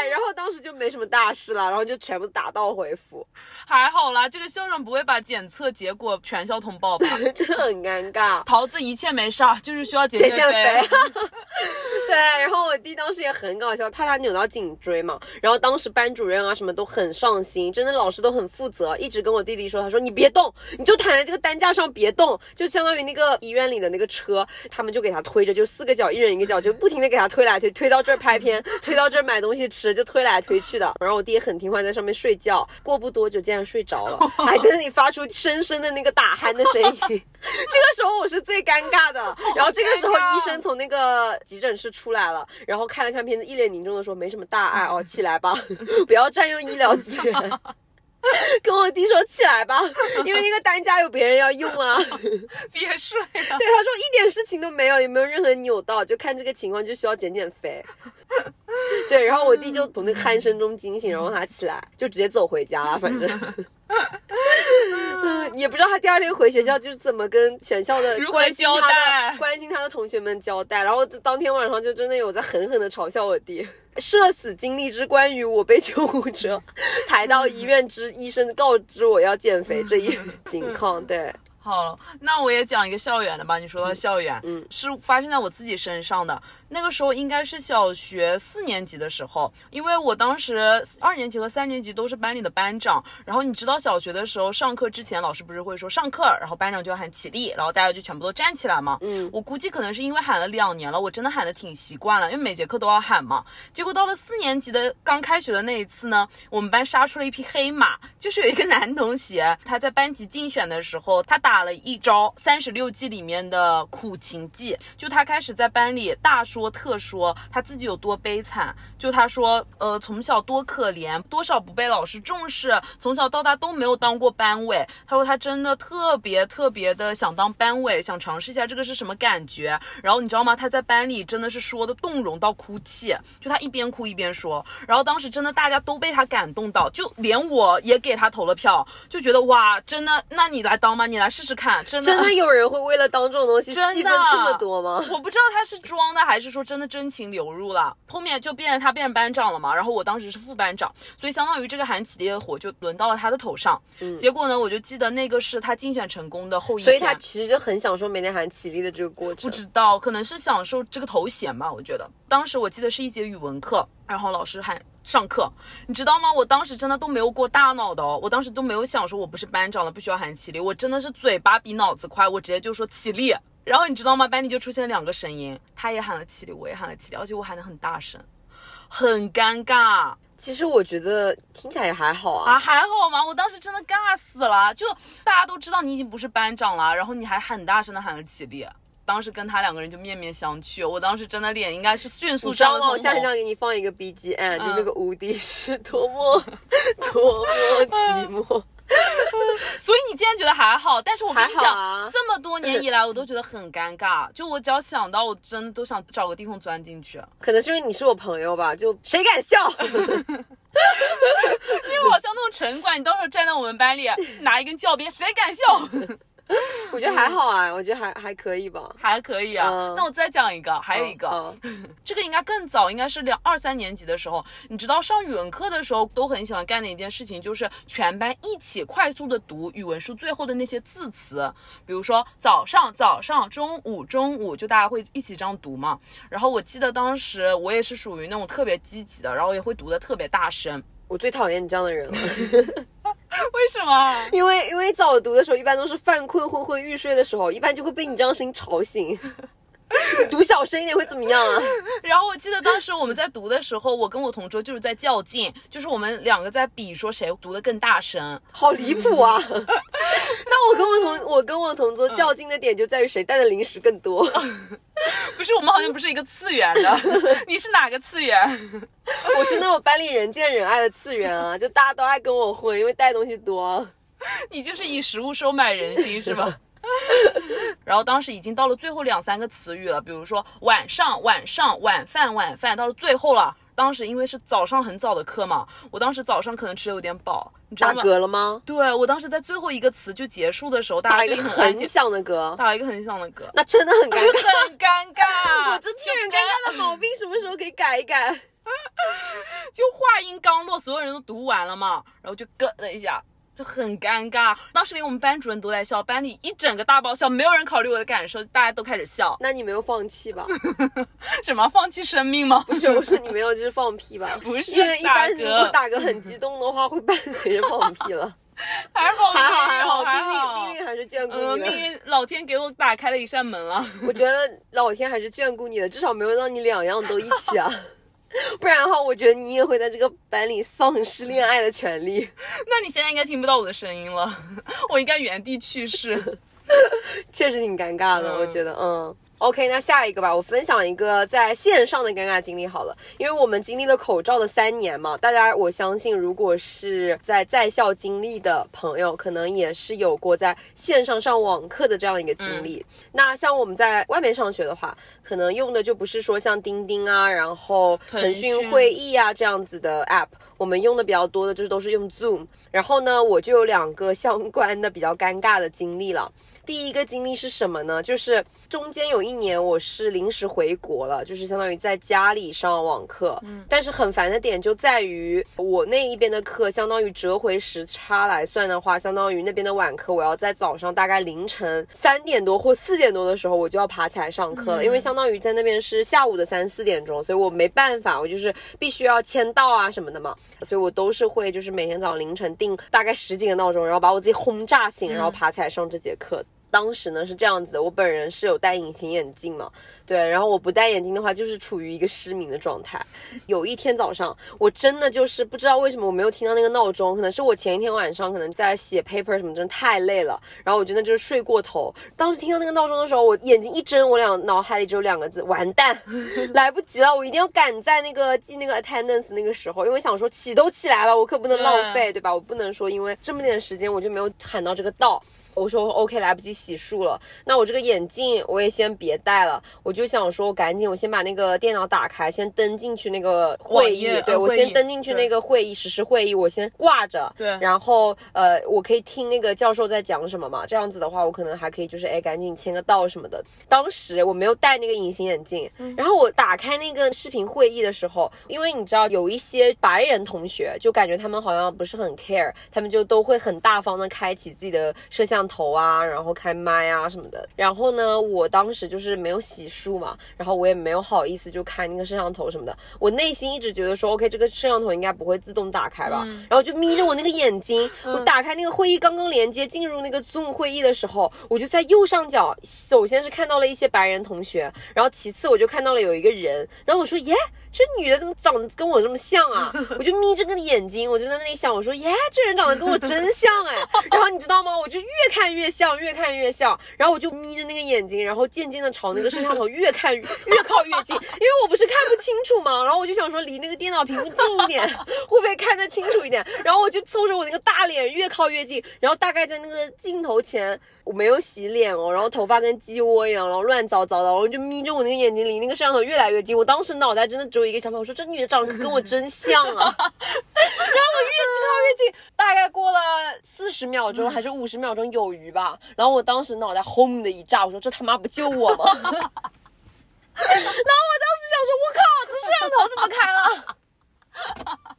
然后当时就没什么大事了，然后就全部打道回府，还好啦，这个校长不会把检测结果全校通报吧？真的很尴尬。桃子一切没事，就是需要减减肥。对，然后我弟当时也很搞笑，怕他扭到颈椎嘛，然后当时班主任啊什么都很上心，真的老师都很负责，一直跟我弟弟说，他说你别动，你就躺在这个担架上别动，就相当于那个医院里的那个车，他们就给他推着，就四个脚一人一个脚，就不停的给他推来推，推到。这儿拍片，推到这儿买东西吃，就推来推去的。然后我弟很听话，在上面睡觉。过不多久，竟然睡着了，还在那里发出深深的那个打鼾的声音。这个时候我是最尴尬的。然后这个时候医生从那个急诊室出来了，然后看了看片子，一脸凝重的说：“没什么大碍哦，起来吧，不要占用医疗资源。”跟我弟说起来吧，因为那个担架有别人要用啊。别睡了。对，他说一点事情都没有，也没有任何扭到，就看这个情况就需要减减肥。对，然后我弟就从那个鼾声中惊醒，然后他起来就直接走回家了，反正。也不知道他第二天回学校就是怎么跟全校的关心他的关心他的同学们交代，然后当天晚上就真的有在狠狠的嘲笑我弟，社死经历之关于我被救护车抬到医院之医生告知我要减肥这一 情况，对。好，那我也讲一个校园的吧。你说到校园，嗯，是发生在我自己身上的。那个时候应该是小学四年级的时候，因为我当时二年级和三年级都是班里的班长。然后你知道小学的时候上课之前，老师不是会说上课，然后班长就要喊起立，然后大家就全部都站起来嘛。嗯，我估计可能是因为喊了两年了，我真的喊的挺习惯了，因为每节课都要喊嘛。结果到了四年级的刚开学的那一次呢，我们班杀出了一匹黑马，就是有一个男同学，他在班级竞选的时候，他打。打了一招三十六计里面的苦情计，就他开始在班里大说特说他自己有多悲惨，就他说，呃，从小多可怜，多少不被老师重视，从小到大都没有当过班委。他说他真的特别特别的想当班委，想尝试一下这个是什么感觉。然后你知道吗？他在班里真的是说的动容到哭泣，就他一边哭一边说。然后当时真的大家都被他感动到，就连我也给他投了票，就觉得哇，真的，那你来当吗？你来试。试试看，真的真的有人会为了当这种东西细分这么多吗？我不知道他是装的还是说真的真情流入了。后面就变成他变成班长了嘛，然后我当时是副班长，所以相当于这个韩起立的火就轮到了他的头上。嗯，结果呢，我就记得那个是他竞选成功的后一天，所以他其实就很享受每天喊起立的这个过程。不知道，可能是享受这个头衔吧，我觉得。当时我记得是一节语文课，然后老师喊。上课，你知道吗？我当时真的都没有过大脑的哦，我当时都没有想说我不是班长了，不需要喊起立，我真的是嘴巴比脑子快，我直接就说起立。然后你知道吗？班里就出现了两个声音，他也喊了起立，我也喊了起立，而且我喊的很大声，很尴尬。其实我觉得听起来也还好啊，啊还好吗？我当时真的尬死了，就大家都知道你已经不是班长了，然后你还很大声的喊了起立。当时跟他两个人就面面相觑，我当时真的脸应该是迅速涨了。我下一张给你放一个 BGM，就那个无敌是多么 多么寂寞。所以你竟然觉得还好，但是我跟你讲，这么多年以来我都觉得很尴尬。就我只要想到，我真的都想找个地方钻进去。可能是因为你是我朋友吧？就谁敢笑？因为我好像那种城管，你到时候站在我们班里拿一根教鞭，谁敢笑？我觉得还好啊，我觉得还还可以吧，还可以啊。那我再讲一个，还有一个，这个应该更早，应该是两二三年级的时候。你知道上语文课的时候都很喜欢干的一件事情，就是全班一起快速的读语文书最后的那些字词，比如说早上早上，中午中午，就大家会一起这样读嘛。然后我记得当时我也是属于那种特别积极的，然后也会读的特别大声。我最讨厌你这样的人了。为什么？因为因为早读的时候，一般都是犯困、昏昏欲睡的时候，一般就会被你这样声音吵醒。读小声一点会怎么样啊？然后我记得当时我们在读的时候，我跟我同桌就是在较劲，就是我们两个在比说谁读的更大声，好离谱啊！那我跟我同我跟我同桌较劲的点就在于谁带的零食更多。不是，我们好像不是一个次元的。你是哪个次元？我是那种班里人见人爱的次元啊，就大家都爱跟我混，因为带东西多。你就是以食物收买人心是吧？然后当时已经到了最后两三个词语了，比如说晚上、晚上、晚饭、晚饭，到了最后了。当时因为是早上很早的课嘛，我当时早上可能吃的有点饱，你知道吗？打嗝了吗？对，我当时在最后一个词就结束的时候，打了一个很响的嗝，打了一个很响的嗝，那真的很尴尬，很尴尬。我这替人尴尬的毛病什么时候可以改一改？就话音刚落，所有人都读完了嘛，然后就咯了一下。就很尴尬，当时连我们班主任都在笑，班里一整个大爆笑，没有人考虑我的感受，大家都开始笑。那你没有放弃吧？什么放弃生命吗？不是，我说你没有，就是放屁吧？不是，因为一般如果打嗝很激动的话，会伴随着放屁了。还好，还好，还好，命运命运还是眷顾你的。命运老天给我打开了一扇门了。我觉得老天还是眷顾你的，至少没有让你两样都一起啊。不然的话，我觉得你也会在这个班里丧失恋爱的权利。那你现在应该听不到我的声音了，我应该原地去世。确实挺尴尬的，我觉得，嗯。OK，那下一个吧，我分享一个在线上的尴尬经历好了，因为我们经历了口罩的三年嘛，大家我相信，如果是在在校经历的朋友，可能也是有过在线上上网课的这样一个经历。那像我们在外面上学的话，可能用的就不是说像钉钉啊，然后腾讯会议啊这样子的 App，我们用的比较多的就是都是用 Zoom。然后呢，我就有两个相关的比较尴尬的经历了。第一个经历是什么呢？就是中间有一年我是临时回国了，就是相当于在家里上网课。嗯，但是很烦的点就在于我那一边的课，相当于折回时差来算的话，相当于那边的晚课，我要在早上大概凌晨三点多或四点多的时候，我就要爬起来上课了。因为相当于在那边是下午的三四点钟，所以我没办法，我就是必须要签到啊什么的嘛。所以我都是会就是每天早上凌晨定大概十几个闹钟，然后把我自己轰炸醒，然后爬起来上这节课。当时呢是这样子的，我本人是有戴隐形眼镜嘛，对，然后我不戴眼镜的话，就是处于一个失明的状态。有一天早上，我真的就是不知道为什么我没有听到那个闹钟，可能是我前一天晚上可能在写 paper 什么，真的太累了，然后我真的就是睡过头。当时听到那个闹钟的时候，我眼睛一睁，我两脑海里只有两个字：完蛋，来不及了，我一定要赶在那个记那个 attendance 那个时候，因为想说起都起来了，我可不能浪费，对吧？我不能说因为这么点时间我就没有喊到这个到。我说 OK，来不及洗漱了，那我这个眼镜我也先别戴了。我就想说，赶紧我先把那个电脑打开，先登进去那个会议。对我先登进去那个会议实时会议，我先挂着。对，然后呃，我可以听那个教授在讲什么嘛？这样子的话，我可能还可以就是哎，赶紧签个到什么的。当时我没有戴那个隐形眼镜，然后我打开那个视频会议的时候，因为你知道有一些白人同学，就感觉他们好像不是很 care，他们就都会很大方的开启自己的摄像。头啊，然后开麦啊什么的。然后呢，我当时就是没有洗漱嘛，然后我也没有好意思就开那个摄像头什么的。我内心一直觉得说，OK，这个摄像头应该不会自动打开吧。然后就眯着我那个眼睛，我打开那个会议刚刚连接进入那个 Zoom 会议的时候，我就在右上角，首先是看到了一些白人同学，然后其次我就看到了有一个人，然后我说耶。这女的怎么长得跟我这么像啊？我就眯着个眼睛，我就在那里想，我说耶，这人长得跟我真像哎。然后你知道吗？我就越看越像，越看越像。然后我就眯着那个眼睛，然后渐渐的朝那个摄像头越看 越靠越近，因为我不是看不清楚嘛。然后我就想说，离那个电脑屏幕近一点，会不会看得清楚一点？然后我就凑着我那个大脸越靠越近，然后大概在那个镜头前，我没有洗脸哦，然后头发跟鸡窝一样，然后乱糟糟的，然后就眯着我那个眼睛，离那个摄像头越来越近。我当时脑袋真的就。有一个想法，我说这女的长得跟我真像啊，然后我越靠越近，大概过了四十秒钟还是五十秒钟有余吧，然后我当时脑袋轰的一炸，我说这他妈不救我吗？然后我当时想说，我靠，这摄像头怎么开了？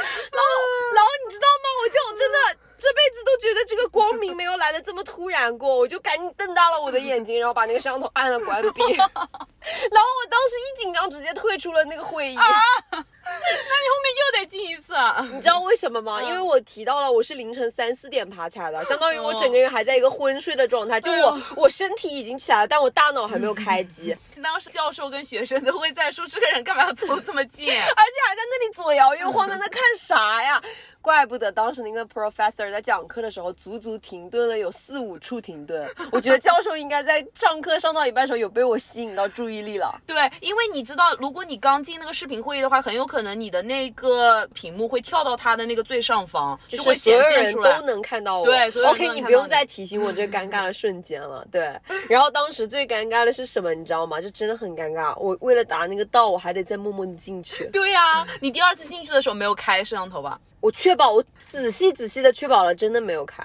然后，然后你知道吗？我就真的这辈子都觉得这个光明没有来的这么突然过，我就赶紧瞪大了我的眼睛，然后把那个摄像头按了关闭。然后我当时一紧张，直接退出了那个会议。啊 那你后面又得进一次啊？你知道为什么吗？因为我提到了我是凌晨三四点爬起来的，相当于我整个人还在一个昏睡的状态，就我我身体已经起来了，但我大脑还没有开机。当时教授跟学生都会在说，这个人干嘛要走这么近，而且还在那里左摇右晃，在那看啥呀？怪不得当时那个 professor 在讲课的时候，足足停顿了有四五处停顿。我觉得教授应该在上课上到一半的时候有被我吸引到注意力了。对，因为你知道，如果你刚进那个视频会议的话，很有可能你的那个屏幕会跳到他的那个最上方，就会显现出来，都能看到我。对，OK，你不用再提醒我这个尴尬的瞬间了。对，然后当时最尴尬的是什么，你知道吗？就真的很尴尬。我为了答那个道，我还得再默默的进去。对呀，你第二次进去的时候没有开摄像头吧？我确保，我仔细仔细的确保了，真的没有开。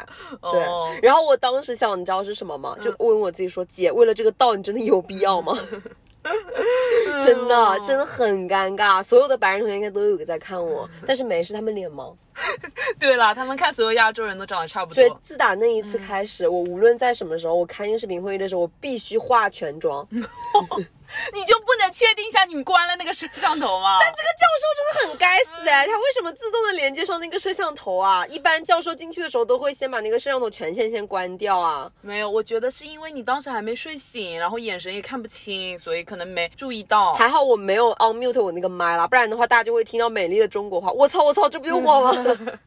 对，然后我当时想，你知道是什么吗？就问我自己说，姐，为了这个道，你真的有必要吗？真的，真的很尴尬。所有的白人同学应该都有个在看我，但是没事，他们脸盲。对了，他们看所有亚洲人都长得差不多。所以自打那一次开始，我无论在什么时候，我开视频会议的时候，我必须化全妆。你就不能确定一下你关了那个摄像头吗？但这个教授真的很该死哎，他为什么自动的连接上那个摄像头啊？一般教授进去的时候都会先把那个摄像头权限先关掉啊。没有，我觉得是因为你当时还没睡醒，然后眼神也看不清，所以可能没注意到。还好我没有 on mute 我那个麦啦，不然的话大家就会听到美丽的中国话。我操我操，这不就我吗？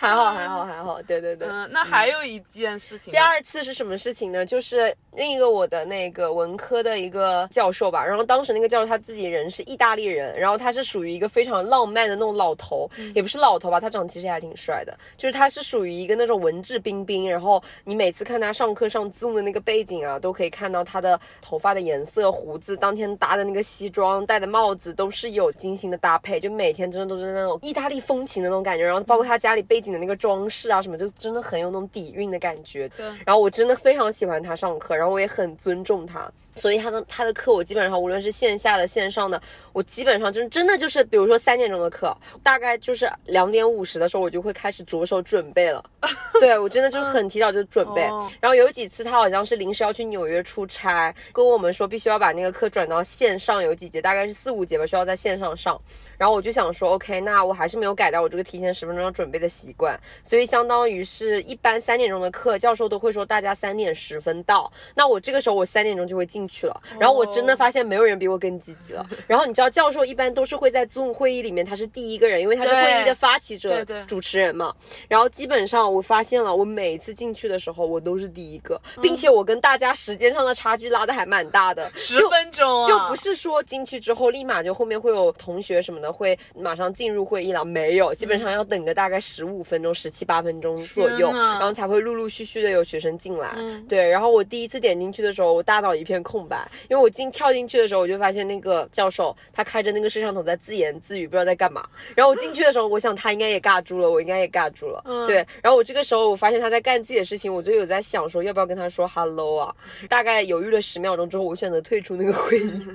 还好还好还好，对对对。嗯，那还有一件事情呢，第二次是什么事情呢？就是另一个我的那个文科的一个教授吧，然后当时那个教授他自己人是意大利人，然后他是属于一个非常浪漫的那种老头，也不是老头吧，他长得其实还挺帅的，就是他是属于一个那种文质彬彬，然后你每次看他上课上 Zoom 的那个背景啊，都可以看到他的头发的颜色、胡子、当天搭的那个西装、戴的帽子都是有精心的搭配，就每天真的都是那种意大利风情的那种感觉，然后包括他家里背景的那个装饰啊什么，就真的很有那种底蕴的感觉。对然后我真的非常喜欢他上课，然后我也很尊重他，所以他的他的课我基本上无论是线下的线上的，我基本上真真的就是，比如说三点钟的课，大概就是两点五十的时候，我就会开始着手准备了。对我真的就是很提早就准备。哦然后有几次他好像是临时要去纽约出差，跟我们说必须要把那个课转到线上，有几节大概是四五节吧，需要在线上上。然后我就想说，OK，那我还是没有改掉我这个提前十分钟要准备的习惯，所以相当于是一般三点钟的课，教授都会说大家三点十分到，那我这个时候我三点钟就会进去了。然后我真的发现没有人比我更积极了。然后你知道，教授一般都是会在 Zoom 会议里面，他是第一个人，因为他是会议的发起者主持人嘛。然后基本上我发现了，我每一次进去的时候，我都是第一个，并且我跟大家时间上的差距拉的还蛮大的，十就分钟啊，就不是说进去之后立马就后面会有同学什么的会马上进入会议了，没有，基本上要等个大概十五分钟、十七八分钟左右，然后才会陆陆续续的有学生进来。嗯。对，然后我第一次点进去的时候，我大脑一片空白，因为我进跳进去的时候，我就发现那个教授他开着那个摄像头在自言自语，不知道在干嘛。然后我进去的时候，我想他应该也尬住了，我应该也尬住了。嗯对，然后我这个时候我发现他在干自己的事情，我就有在想说要不要跟他说 hello 啊。大概犹豫了十秒钟之后，我选择退出那个会议。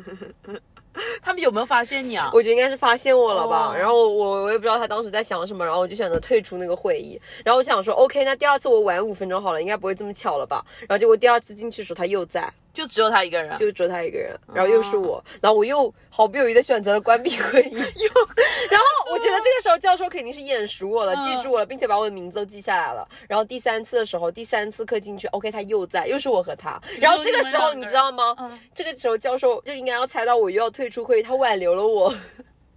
他们有没有发现你啊？我觉得应该是发现我了吧，哦然后我我也不知道他当时在想什么，然后我就选择退出那个会议。然后我想说，OK，那第二次我晚五分钟好了，应该不会这么巧了吧？然后结果第二次进去的时候他又在，就只有他一个人，就只有他一个人，然后又是我，然后我又毫不犹豫的选择了关闭会议。然后我觉得这个时候教授肯定是眼熟我了，嗯记住我了，并且把我的名字都记下来了。然后第三次的时候，第三次课进去，OK，他又在，又是我和他。然后这个时候你知道吗？嗯这个时候教授就应该要猜到我又要退出会议，他挽留了我。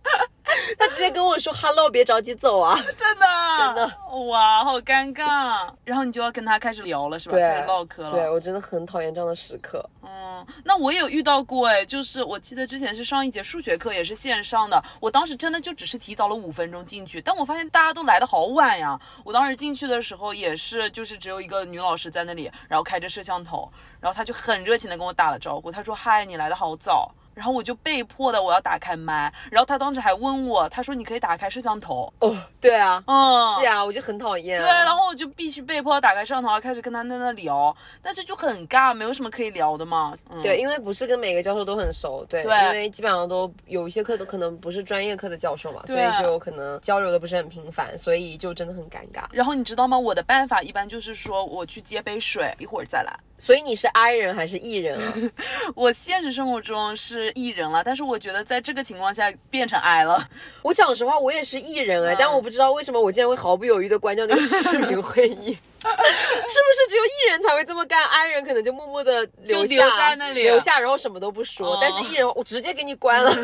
他直接跟我说 “hello”，别着急走 啊！真的真的哇，好尴尬。然后你就要跟他开始聊了，是吧？对开始唠嗑了。对我真的很讨厌这样的时刻。嗯，那我也有遇到过哎，就是我记得之前是上一节数学课，也是线上的，我当时真的就只是提早了五分钟进去，但我发现大家都来的好晚呀。我当时进去的时候也是，就是只有一个女老师在那里，然后开着摄像头，然后她就很热情的跟我打了招呼，她说嗨，你来的好早。然后我就被迫的我要打开麦，然后他当时还问我，他说你可以打开摄像头，哦，对啊，嗯，是啊、我就很讨厌、啊。对，然后我就必须被迫打开摄像头，开始跟他在那聊，但是就很尬，没有什么可以聊的嘛。嗯、对，因为不是跟每个教授都很熟，对，对因为基本上都有一些课都可能不是专业课的教授嘛，所以就可能交流的不是很频繁，所以就真的很尴尬。然后你知道吗？我的办法一般就是说，我去接杯水，一会儿再来。所以你是 I 人还是 E 人啊？我现实生活中是 E 人了，但是我觉得在这个情况下变成 I 了。我讲实话，我也是 E 人哎、嗯但我不知道为什么我竟然会毫不犹豫的关掉那个视频 会议。是不是只有艺人才会这么干安人可能就默默的留下在那里留下，然后什么都不说。哦但是艺人，我直接给你关了。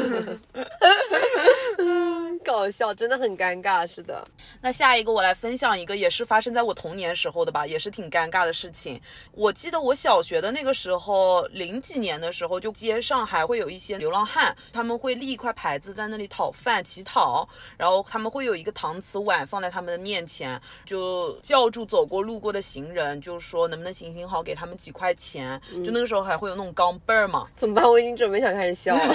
搞笑，真的很尴尬。是的，那下一个我来分享一个，也是发生在我童年时候的吧，也是挺尴尬的事情。我记得我小学的那个时候，零几年的时候，就街上还会有一些流浪汉，他们会立一块牌子在那里讨饭乞讨，然后他们会有一个搪瓷碗放在他们的面前，就叫住走过路过的行人，就是说能不能行行好，给他们几块钱。就那个时候还会有那种钢镚儿嘛，怎么办？我已经准备想开始笑了。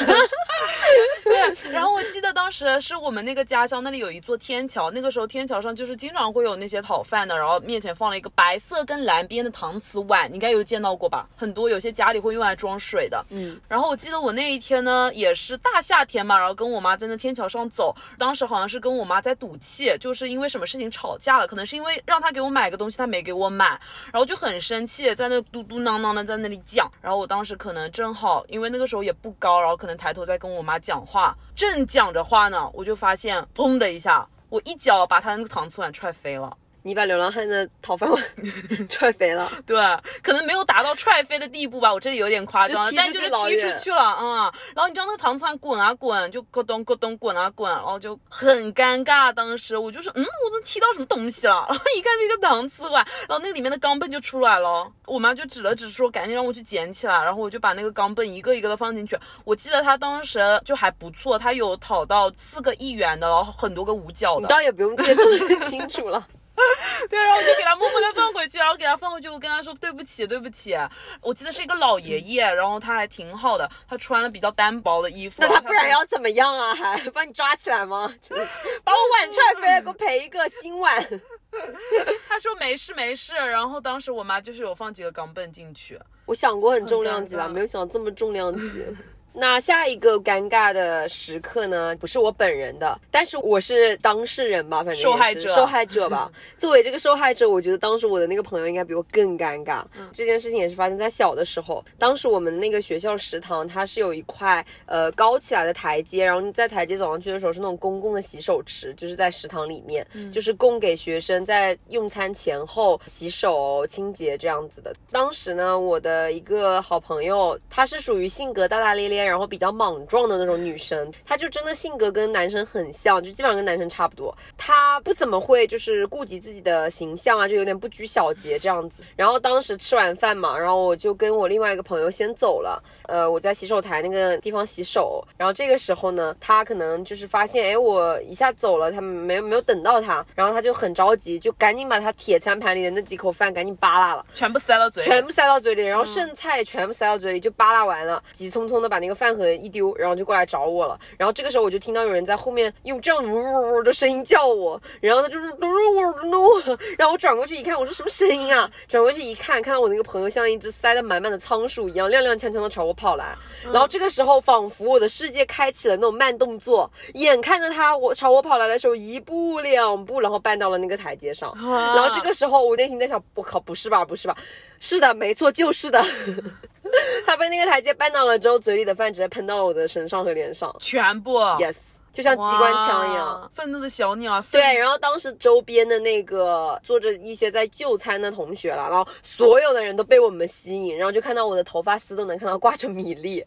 对，然后我记得当时是我们那个家乡那里有一座天桥，那个时候天桥上就是经常会有那些讨饭的，然后面前放了一个白色跟蓝边的搪瓷碗，你应该有见到过吧？很多有些家里会用来装水的。嗯，然后我记得我那一天呢，也是大夏天嘛，然后跟我妈在那天桥上走，当时好像是跟我妈在赌气，就是因为什么事情吵架了，可能是因为让她给我买个东西，他没给我买，然后就很生气，在那嘟嘟囔囔的在那里讲。然后我当时可能正好，因为那个时候也不高，然后可能抬头在跟我妈讲话，正讲着话呢，我就发现砰的一下，我一脚把他那个搪瓷碗踹飞了。你把流浪汉的讨饭碗 踹飞了，对，可能没有达到踹飞的地步吧，我这里有点夸张但就是踢出去了，嗯。然后你知道那个糖醋滚啊滚，就咯咚咯咚滚啊滚，然后就很尴尬。当时我就说，嗯，我都踢到什么东西了？然后一看是一个糖醋碗，然后那里面的钢镚就出来了。我妈就指了指说，赶紧让我去捡起来。然后我就把那个钢镚一个一个的放进去。我记得他当时就还不错，他有讨到四个一元的，然后很多个五角的。你倒也不用记得这么清楚了。对，然后我就给他默默的放回去，然后给他放回去，我跟他说对不起，对不起。我记得是一个老爷爷，然后他还挺好的，他穿了比较单薄的衣服。那他不然要要怎么样啊？还把你抓起来吗？把我碗踹飞了，给我赔一个金碗。他说没事没事，然后当时我妈就是有放几个钢镚进去。我想过很重量级了，没有想到这么重量级。那下一个尴尬的时刻呢，不是我本人的，但是我是当事人吧，反正受害者受害者吧。作为这个受害者，我觉得当时我的那个朋友应该比我更尴尬。这件事情也是发生在小的时候，当时我们那个学校食堂它是有一块呃高起来的台阶，然后你在台阶走上去的时候是那种公共的洗手池，就是在食堂里面，就是供给学生在用餐前后洗手清洁这样子的。当时呢，我的一个好朋友，他是属于性格大大咧咧，然后比较莽撞的那种女生，她就真的性格跟男生很像，就基本上跟男生差不多。她不怎么会就是顾及自己的形象啊，就有点不拘小节这样子。然后当时吃完饭嘛，然后我就跟我另外一个朋友先走了。呃，我在洗手台那个地方洗手，然后这个时候呢，他可能就是发现，哎，我一下走了，他没有没有等到他，然后他就很着急，就赶紧把他铁餐盘里的那几口饭赶紧扒拉了。全部塞到嘴里，全部塞到嘴里，然后剩菜全部塞到嘴里，就扒拉完了，急匆匆的把那个饭盒一丢，然后就过来找我了。然后这个时候我就听到有人在后面用这样呜呜呜的声音叫我，然后他就是嘟嘟我的 no，然后我转过去一看，我说什么声音啊？转过去一看，看到我那个朋友像一只塞得满满的仓鼠一样，踉踉跄跄的朝我跑来。然后这个时候，仿佛我的世界开启了那种慢动作，眼看着他我朝我跑来的时候，一步两步，然后绊到了那个台阶上。然后这个时候，我内心在想，我靠，不是吧，不是吧？是的，没错，就是的。他被那个台阶绊到了之后，嘴里的饭直接喷到了我的身上和脸上。全部 Yes，就像机关枪一样。愤怒的小鸟啊，对，然后当时周边的那个坐着一些在就餐的同学了，然后所有的人都被我们吸引，然后就看到我的头发丝都能看到挂着米粒，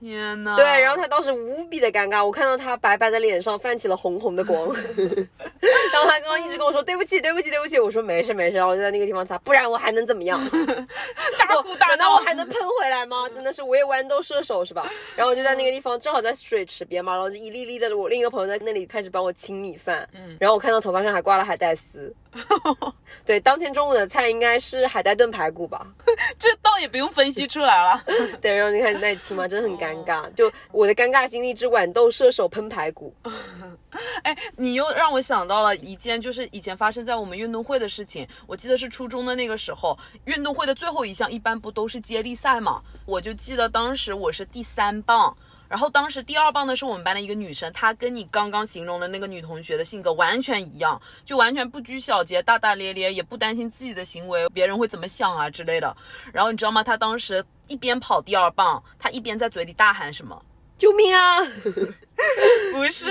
天呐！对，然后他当时无比的尴尬，我看到他白白的脸上泛起了红红的光，然后他刚刚一直跟我说对不起，对不起，对不起，我说没事没事，然后我就在那个地方擦，不然我还能怎么样？我 大哭大难道我，还能喷回来吗？真的是我也豌豆射手是吧？然后我就在那个地方，正好在水池边嘛，然后就一粒粒的，我另一个朋友在那里开始帮我清米饭，嗯，然后我看到头发上还挂了海带丝，对，当天中午的菜应该是海带炖排骨吧？这倒也不用分析出来了。对，然后你看你在清嘛，真的很尴尬，就我的尴尬经历之豌豆射手喷排骨，哎，你又让我想到了一件，就是以前发生在我们运动会的事情。我记得是初中的那个时候，运动会的最后一项一般不都是接力赛嘛？我就记得当时我是第三棒。然后当时第二棒的是我们班的一个女生，她跟你刚刚形容的那个女同学的性格完全一样，就完全不拘小节、大大咧咧，也不担心自己的行为别人会怎么想啊之类的。然后你知道吗？她当时一边跑第二棒，她一边在嘴里大喊什么？救命啊！不是，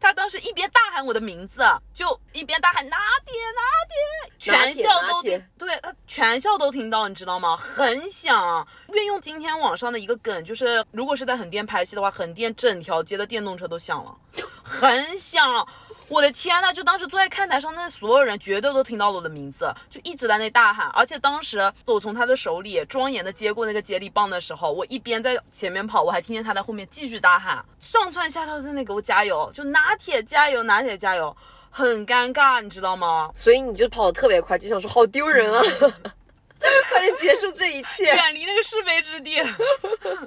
他当时一边大喊我的名字，就一边大喊拿铁拿铁，全校都听，对他全校都听到，你知道吗？很响。运用今天网上的一个梗，就是如果是在横店拍戏的话，横店整条街的电动车都响了，很响。我的天呐！就当时坐在看台上，那所有人绝对都听到了我的名字，就一直在那大喊。而且当时我从他的手里庄严的接过那个接力棒的时候，我一边在前面跑，我还听见他在后面继续大喊，上蹿下跳在那给我加油，就拿铁加油，拿铁加油，很尴尬，你知道吗？所以你就跑得特别快，就想说好丢人啊，快点结束这一切。远离那个是非之地。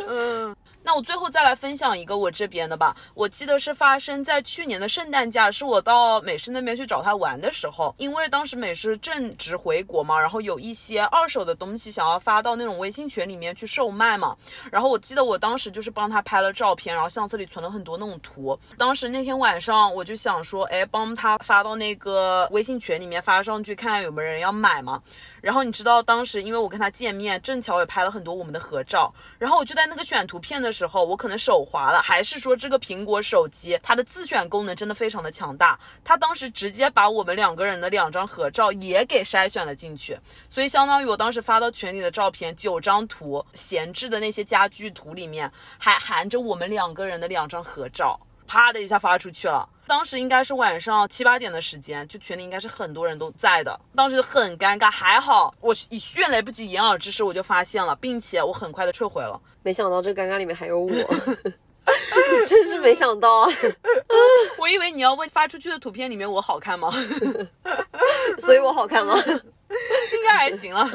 嗯，那我最后再来分享一个我这边的吧。我记得是发生在去年的圣诞假，是我到美式那边去找他玩的时候，因为当时美式正值回国嘛，然后有一些二手的东西想要发到那种微信群里面去售卖嘛。然后我记得我当时就是帮他拍了照片，然后相册里存了很多那种图。当时那天晚上我就想说，哎，帮他发到那个微信群里面发上去，看看有没有人要买嘛。然后你知道当时因为我跟他见面，正巧也拍了很多我们的合照，然后我就在那个选图片的时候，我可能手滑了，还是说这个苹果手机它的自选功能真的非常的强大，它当时直接把我们两个人的两张合照也给筛选了进去，所以相当于我当时发到群里的照片九张图，闲置的那些家具图里面还含着我们两个人的两张合照。啪的一下发出去了，当时应该是晚上七八点的时间，就群里应该是很多人都在的，当时很尴尬，还好我以迅雷不及掩耳之势我就发现了，并且我很快的撤回了。没想到这尴尬里面还有我，真是没想到啊！我以为你要问发出去的图片里面我好看吗？所以我好看吗？应该还行了。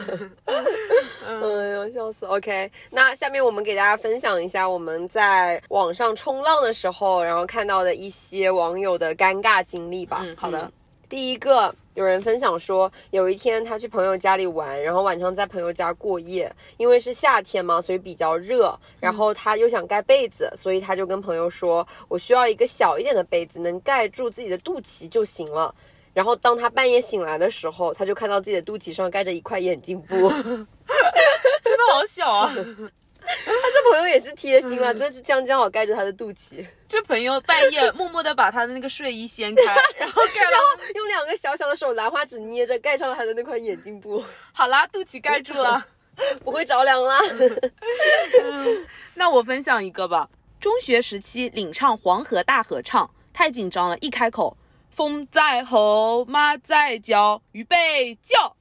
哎呦，笑死！OK，那下面我们给大家分享一下我们在网上冲浪的时候，然后看到的一些网友的尴尬经历吧。嗯，好的。第一个，有人分享说，有一天他去朋友家里玩，然后晚上在朋友家过夜，因为是夏天嘛，所以比较热，然后他又想盖被子，所以他就跟朋友说：“我需要一个小一点的被子，能盖住自己的肚脐就行了。”然后当他半夜醒来的时候，他就看到自己的肚脐上盖着一块眼镜布，真的好小啊！他这朋友也是贴心了，真的就将将好盖住他的肚脐。这朋友半夜默默的把他的那个睡衣掀开，然后盖，然后用两个小小的手兰花指捏着盖上了他的那块眼镜布。好啦，肚脐盖住了，不会着凉啦。那我分享一个吧。中学时期领唱《黄河大合唱》，太紧张了，一开口。风在吼，马在叫，预备叫。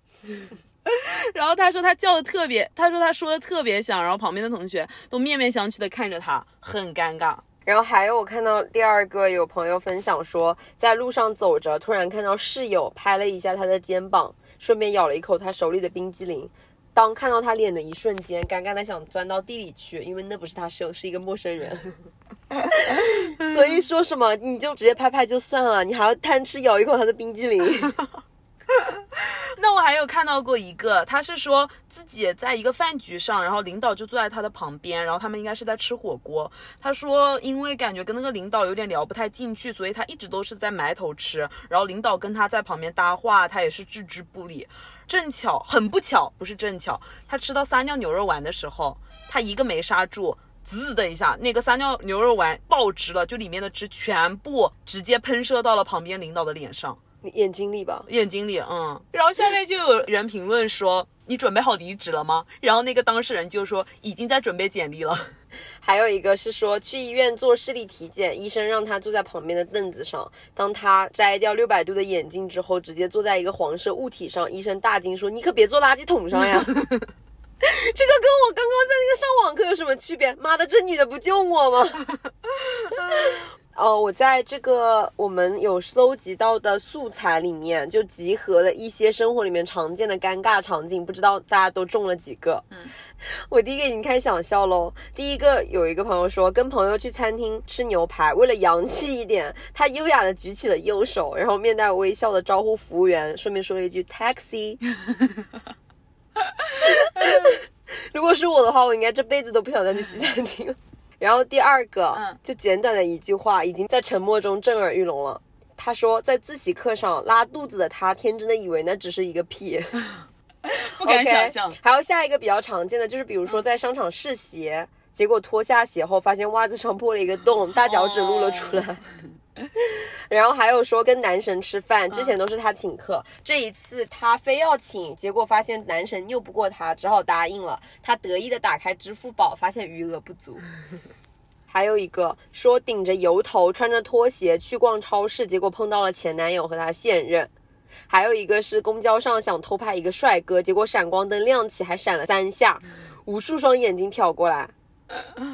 然后他说他叫的特别，他说他说的特别响，然后旁边的同学都面面相觑的看着他，很尴尬。然后还有我看到第二个有朋友分享说，在路上走着，突然看到室友拍了一下他的肩膀，顺便咬了一口他手里的冰激凌。当看到他脸的一瞬间，尴尬的想钻到地里去，因为那不是他室友，是一个陌生人。所以说什么你就直接拍拍就算了，你还要贪吃咬一口他的冰激凌。那我还有看到过一个，他是说自己在一个饭局上，然后领导就坐在他的旁边，然后他们应该是在吃火锅。他说因为感觉跟那个领导有点聊不太进去，所以他一直都是在埋头吃。然后领导跟他在旁边搭话，他也是置之不理。正巧，很不巧，不是正巧，他吃到撒尿牛肉丸的时候，他一个没刹住，滋的一下，那个撒尿牛肉丸爆汁了，就里面的汁全部直接喷射到了旁边领导的脸上。眼睛里吧，眼睛里，嗯，然后下面就有人评论说，你准备好离职了吗？然后那个当事人就说，已经在准备简历了。还有一个是说，去医院做视力体检，医生让他坐在旁边的凳子上，当他摘掉六百度的眼镜之后，直接坐在一个黄色物体上，医生大惊说，你可别坐垃圾桶上呀。这个跟我刚刚在那个上网课有什么区别？妈的，这女的不救我吗？哦，我在这个我们有搜集到的素材里面，就集合了一些生活里面常见的尴尬场景，不知道大家都中了几个？嗯，我第一个已经开始想笑喽。第一个有一个朋友说，跟朋友去餐厅吃牛排，为了洋气一点，他优雅的举起了右手，然后面带微笑的招呼服务员，顺便说了一句 taxi。如果是我的话，我应该这辈子都不想再去西餐厅。然后第二个，嗯，就简短的一句话，已经在沉默中震耳欲聋了。他说，在自习课上拉肚子的他，天真的以为那只是一个屁，不敢想象。还有下一个比较常见的，就是比如说在商场试鞋，结果脱下鞋后发现袜子上破了一个洞，大脚趾露了出来。然后还有说跟男神吃饭，之前都是他请客，这一次他非要请，结果发现男神拗不过他，只好答应了。他得意的打开支付宝，发现余额不足。还有一个说顶着油头，穿着拖鞋去逛超市，结果碰到了前男友和他现任。还有一个是公交上想偷拍一个帅哥，结果闪光灯亮起，还闪了三下，无数双眼睛瞟过来。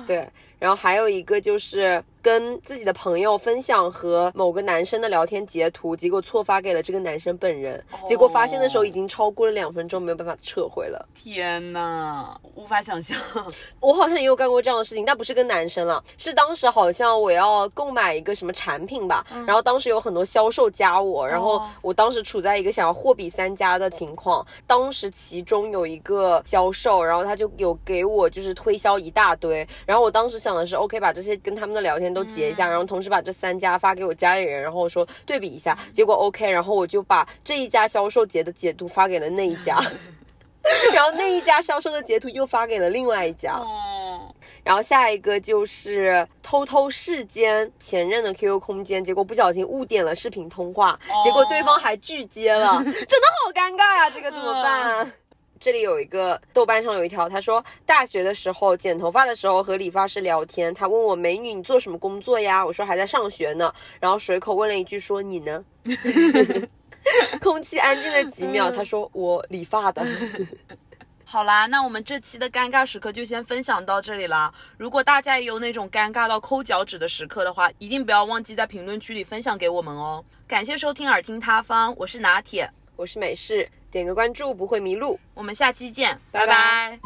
对，然后还有一个就是。跟自己的朋友分享和某个男生的聊天截图，结果错发给了这个男生本人，结果发现的时候已经超过了两分钟，没有办法撤回了。天呐，无法想象。我好像也有干过这样的事情，但不是跟男生了，是当时好像我要购买一个什么产品吧，然后当时有很多销售加我，然后我当时处在一个想要货比三家的情况，当时其中有一个销售，然后他就有给我就是推销一大堆，然后我当时想的是，OK，把这些跟他们的聊天。都截一下，然后同时把这三家发给我家里人，然后说对比一下，结果 OK，然后我就把这一家销售截的截图发给了那一家，然后那一家销售的截图又发给了另外一家，然后下一个就是偷偷视奸前任的 QQ 空间，结果不小心误点了视频通话，结果对方还拒接了，真的好尴尬呀、这个怎么办？这里有一个豆瓣上有一条，他说大学的时候剪头发的时候和理发师聊天，他问我美女你做什么工作呀？我说还在上学呢，然后随口问了一句说你呢？空气安静了几秒，他说我理发的。好啦，那我们这期的尴尬时刻就先分享到这里啦。如果大家也有那种尴尬到抠脚趾的时刻的话，一定不要忘记在评论区里分享给我们哦。感谢收听耳听他方，我是拿铁，我是美式，点个关注不会迷路。我们下期见，拜拜拜